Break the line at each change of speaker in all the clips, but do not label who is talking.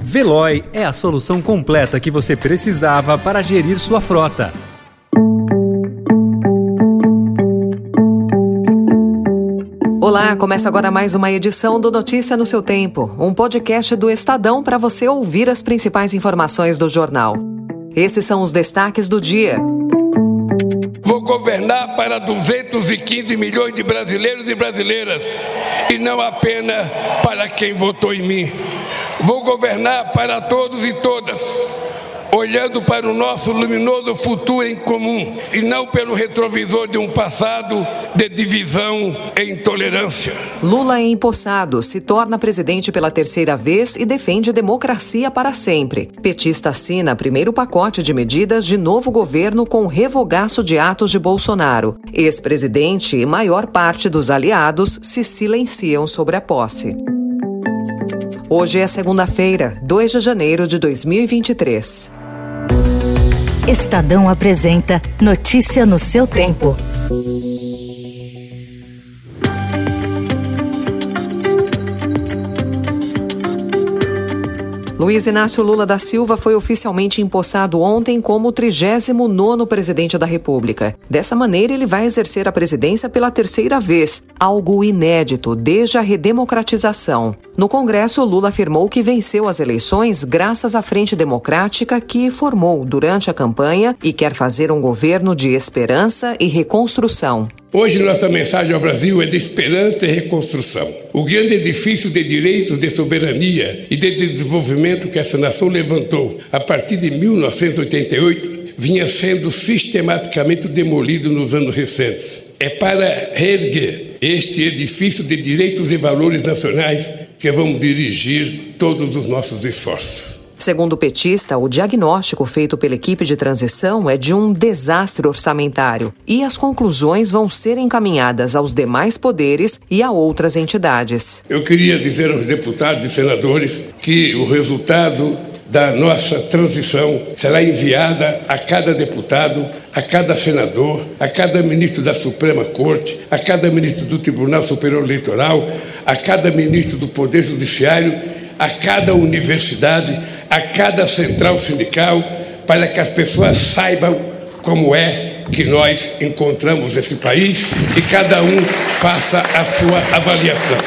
Veloy é a solução completa que você precisava para gerir sua frota.
Olá, começa agora mais uma edição do Notícia no seu Tempo, um podcast do Estadão para você ouvir as principais informações do jornal. Esses são os destaques do dia.
Vou governar para 215 milhões de brasileiros e brasileiras e não apenas para quem votou em mim. Vou governar para todos e todas, olhando para o nosso luminoso futuro em comum e não pelo retrovisor de um passado de divisão e intolerância.
Lula é empossado, se torna presidente pela terceira vez e defende democracia para sempre. Petista assina primeiro pacote de medidas de novo governo com revogaço de atos de Bolsonaro. Ex-presidente e maior parte dos aliados se silenciam sobre a posse. Hoje é segunda-feira, 2 de janeiro de 2023.
Estadão apresenta Notícia no seu tempo.
Luiz Inácio Lula da Silva foi oficialmente empossado ontem como o 39º presidente da República. Dessa maneira, ele vai exercer a presidência pela terceira vez, algo inédito desde a redemocratização. No Congresso, Lula afirmou que venceu as eleições graças à Frente Democrática que formou durante a campanha e quer fazer um governo de esperança e reconstrução.
Hoje nossa mensagem ao Brasil é de esperança e reconstrução. O grande edifício de direitos, de soberania e de desenvolvimento que essa nação levantou a partir de 1988 vinha sendo sistematicamente demolido nos anos recentes. É para reerguer este edifício de direitos e valores nacionais que vamos dirigir todos os nossos esforços.
Segundo o petista, o diagnóstico feito pela equipe de transição é de um desastre orçamentário e as conclusões vão ser encaminhadas aos demais poderes e a outras entidades.
Eu queria dizer aos deputados e senadores que o resultado da nossa transição será enviada a cada deputado, a cada senador, a cada ministro da Suprema Corte, a cada ministro do Tribunal Superior Eleitoral, a cada ministro do Poder Judiciário, a cada universidade, a cada central sindical, para que as pessoas saibam como é que nós encontramos esse país e cada um faça a sua avaliação.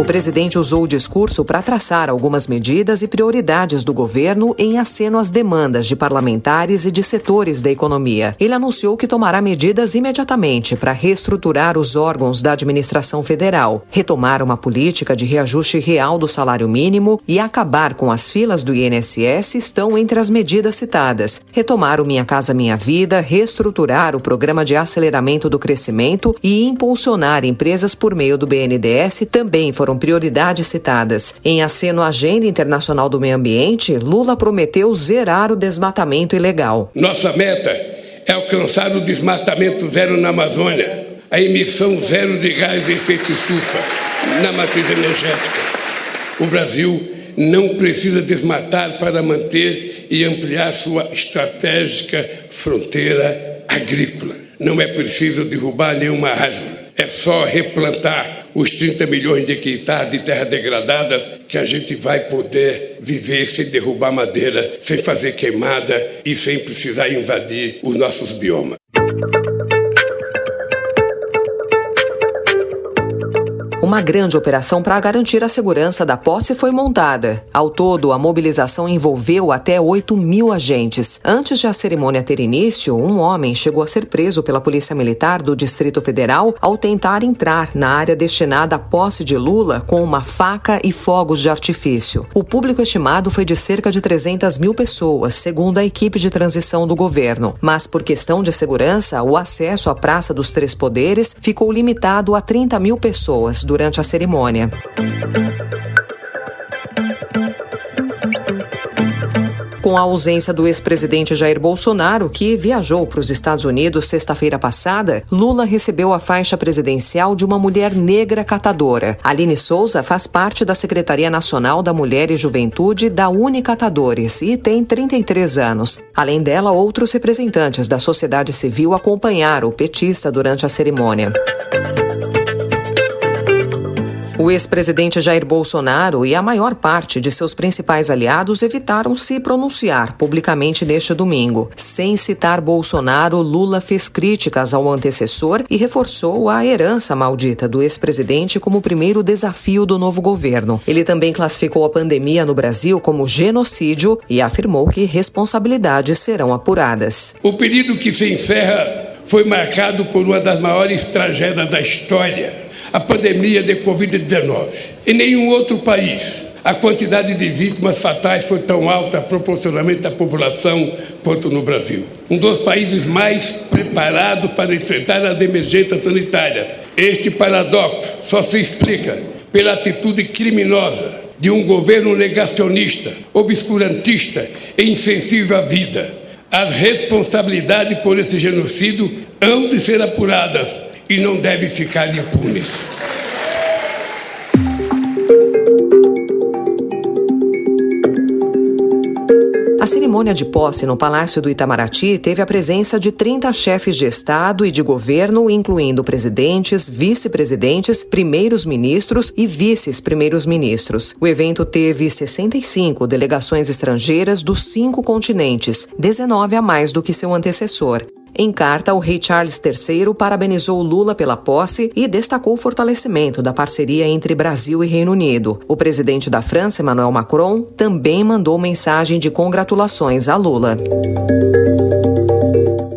O presidente usou o discurso para traçar algumas medidas e prioridades do governo em aceno às demandas de parlamentares e de setores da economia. Ele anunciou que tomará medidas imediatamente para reestruturar os órgãos da administração federal, retomar uma política de reajuste real do salário mínimo e acabar com as filas do INSS estão entre as medidas citadas. Retomar o Minha Casa Minha Vida, reestruturar o programa de aceleramento do crescimento e impulsionar empresas por meio do BNDES também foram foram prioridades citadas. Em aceno à Agenda Internacional do Meio Ambiente, Lula prometeu zerar o desmatamento ilegal.
Nossa meta é alcançar o desmatamento zero na Amazônia, a emissão zero de gás de efeito estufa na matriz energética. O Brasil não precisa desmatar para manter e ampliar sua estratégica fronteira agrícola. Não é preciso derrubar nenhuma árvore, é só replantar os 30 milhões de hectares de terra degradada que a gente vai poder viver sem derrubar madeira, sem fazer queimada e sem precisar invadir os nossos biomas.
Uma grande operação para garantir a segurança da posse foi montada. Ao todo, a mobilização envolveu até 8 mil agentes. Antes de a cerimônia ter início, um homem chegou a ser preso pela Polícia Militar do Distrito Federal ao tentar entrar na área destinada à posse de Lula com uma faca e fogos de artifício. O público estimado foi de cerca de 300 mil pessoas, segundo a equipe de transição do governo. Mas, por questão de segurança, o acesso à Praça dos Três Poderes ficou limitado a 30 mil pessoas durante durante a cerimônia. Com a ausência do ex-presidente Jair Bolsonaro, que viajou para os Estados Unidos sexta-feira passada, Lula recebeu a faixa presidencial de uma mulher negra catadora. Aline Souza faz parte da Secretaria Nacional da Mulher e Juventude da Unicatadores e tem 33 anos. Além dela, outros representantes da sociedade civil acompanharam o petista durante a cerimônia. O ex-presidente Jair Bolsonaro e a maior parte de seus principais aliados evitaram se pronunciar publicamente neste domingo. Sem citar Bolsonaro, Lula fez críticas ao antecessor e reforçou a herança maldita do ex-presidente como o primeiro desafio do novo governo. Ele também classificou a pandemia no Brasil como genocídio e afirmou que responsabilidades serão apuradas.
O período que se encerra foi marcado por uma das maiores tragédias da história a pandemia de Covid-19. Em nenhum outro país a quantidade de vítimas fatais foi tão alta proporcionalmente à população quanto no Brasil. Um dos países mais preparados para enfrentar as emergências sanitárias. Este paradoxo só se explica pela atitude criminosa de um governo negacionista, obscurantista e insensível à vida. As responsabilidades por esse genocídio hão de ser apuradas e não deve ficar impunes.
Cerimônia de posse no Palácio do Itamaraty teve a presença de 30 chefes de Estado e de governo, incluindo presidentes, vice-presidentes, primeiros ministros e vices-primeiros ministros. O evento teve 65 delegações estrangeiras dos cinco continentes, 19 a mais do que seu antecessor. Em carta, o rei Charles III parabenizou Lula pela posse e destacou o fortalecimento da parceria entre Brasil e Reino Unido. O presidente da França, Emmanuel Macron, também mandou mensagem de congratulações a Lula.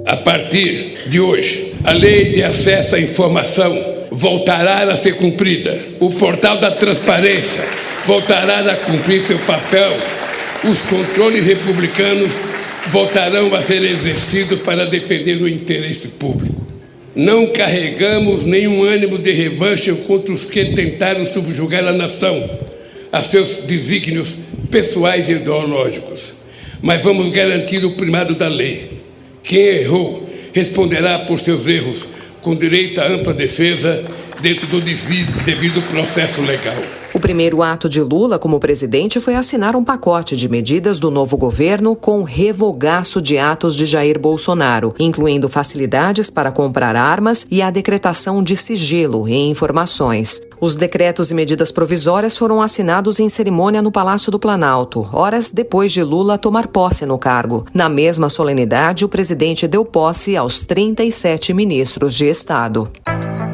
A partir de hoje, a lei de acesso à informação voltará a ser cumprida. O portal da transparência voltará a cumprir seu papel. Os controles republicanos voltarão a ser exercidos para defender o interesse público. Não carregamos nenhum ânimo de revanche contra os que tentaram subjugar a nação a seus desígnios pessoais e ideológicos, mas vamos garantir o primado da lei. Quem errou responderá por seus erros com direito à ampla defesa dentro do devido processo legal.
O primeiro ato de Lula como presidente foi assinar um pacote de medidas do novo governo com revogaço de atos de Jair Bolsonaro, incluindo facilidades para comprar armas e a decretação de sigilo em informações. Os decretos e medidas provisórias foram assinados em cerimônia no Palácio do Planalto, horas depois de Lula tomar posse no cargo. Na mesma solenidade, o presidente deu posse aos 37 ministros de Estado.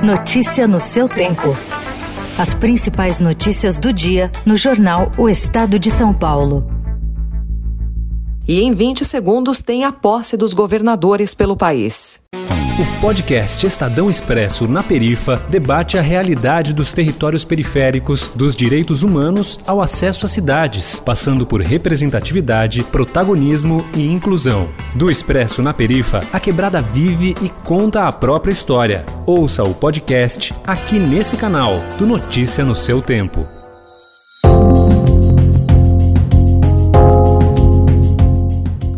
Notícia no seu tempo. As principais notícias do dia no jornal O Estado de São Paulo.
E em 20 segundos tem a posse dos governadores pelo país.
O podcast Estadão Expresso na Perifa debate a realidade dos territórios periféricos, dos direitos humanos ao acesso às cidades, passando por representatividade, protagonismo e inclusão. Do Expresso na Perifa, a quebrada vive e conta a própria história. Ouça o podcast aqui nesse canal, do Notícia no seu tempo.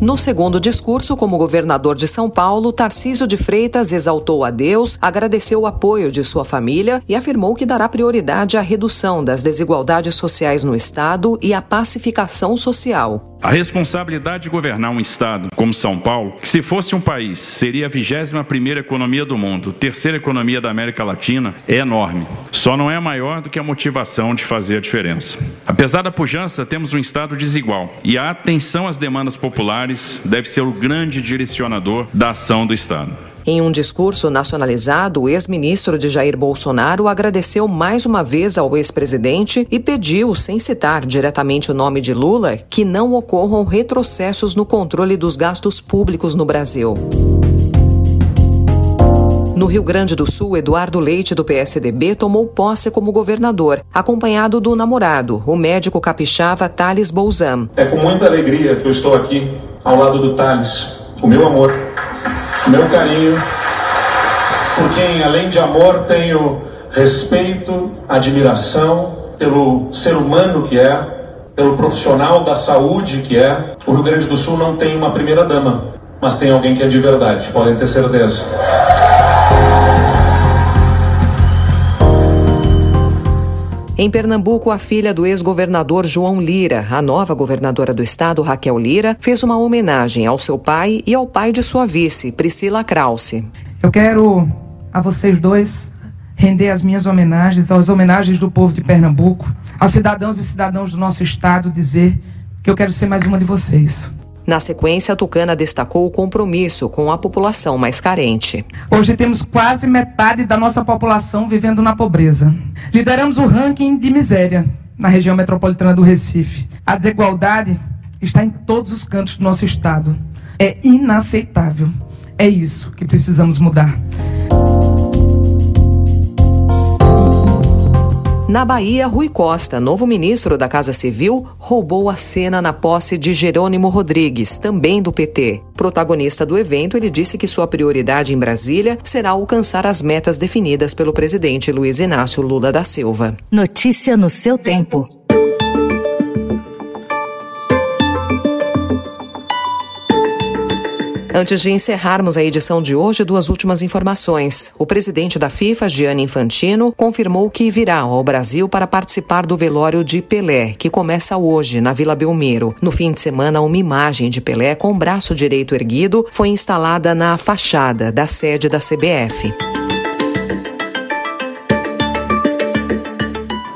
No segundo discurso, como governador de São Paulo, Tarcísio de Freitas exaltou a Deus, agradeceu o apoio de sua família e afirmou que dará prioridade à redução das desigualdades sociais no Estado e à pacificação social.
A responsabilidade de governar um estado como São Paulo, que se fosse um país, seria a 21 primeira economia do mundo, terceira economia da América Latina, é enorme. Só não é maior do que a motivação de fazer a diferença. Apesar da pujança, temos um estado desigual e a atenção às demandas populares deve ser o grande direcionador da ação do estado.
Em um discurso nacionalizado, o ex-ministro de Jair Bolsonaro agradeceu mais uma vez ao ex-presidente e pediu, sem citar diretamente o nome de Lula, que não ocorram retrocessos no controle dos gastos públicos no Brasil. No Rio Grande do Sul, Eduardo Leite, do PSDB, tomou posse como governador, acompanhado do namorado, o médico capixaba Thales Bolzan.
É com muita alegria que eu estou aqui ao lado do Thales, o meu amor meu carinho, por quem, além de amor, tenho respeito, admiração pelo ser humano que é, pelo profissional da saúde que é. O Rio Grande do Sul não tem uma primeira-dama, mas tem alguém que é de verdade, podem ter certeza.
Em Pernambuco, a filha do ex-governador João Lira, a nova governadora do estado, Raquel Lira, fez uma homenagem ao seu pai e ao pai de sua vice, Priscila Krause.
Eu quero a vocês dois render as minhas homenagens, as homenagens do povo de Pernambuco, aos cidadãos e cidadãos do nosso estado, dizer que eu quero ser mais uma de vocês.
Na sequência, a Tucana destacou o compromisso com a população mais carente.
Hoje temos quase metade da nossa população vivendo na pobreza. Lideramos o ranking de miséria na região metropolitana do Recife. A desigualdade está em todos os cantos do nosso estado. É inaceitável. É isso que precisamos mudar.
Na Bahia, Rui Costa, novo ministro da Casa Civil, roubou a cena na posse de Jerônimo Rodrigues, também do PT. Protagonista do evento, ele disse que sua prioridade em Brasília será alcançar as metas definidas pelo presidente Luiz Inácio Lula da Silva.
Notícia no seu tempo.
Antes de encerrarmos a edição de hoje, duas últimas informações. O presidente da FIFA, Gianni Infantino, confirmou que virá ao Brasil para participar do velório de Pelé, que começa hoje na Vila Belmiro. No fim de semana, uma imagem de Pelé com o braço direito erguido foi instalada na fachada da sede da CBF.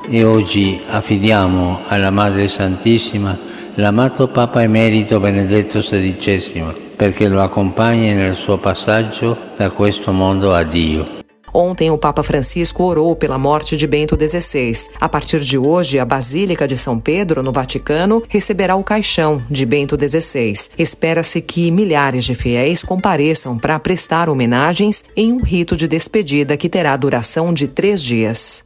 E oggi affidiamo alla Madre Santissima l'amato Papa Emerito Benedetto XVI perché lo accompagni nel suo passaggio da questo mondo a Dio.
Ontem, o Papa Francisco orou pela morte de Bento XVI. A partir de hoje, a Basílica de São Pedro, no Vaticano, receberá o caixão de Bento XVI. Espera-se que milhares de fiéis compareçam para prestar homenagens em um rito de despedida que terá duração de três dias.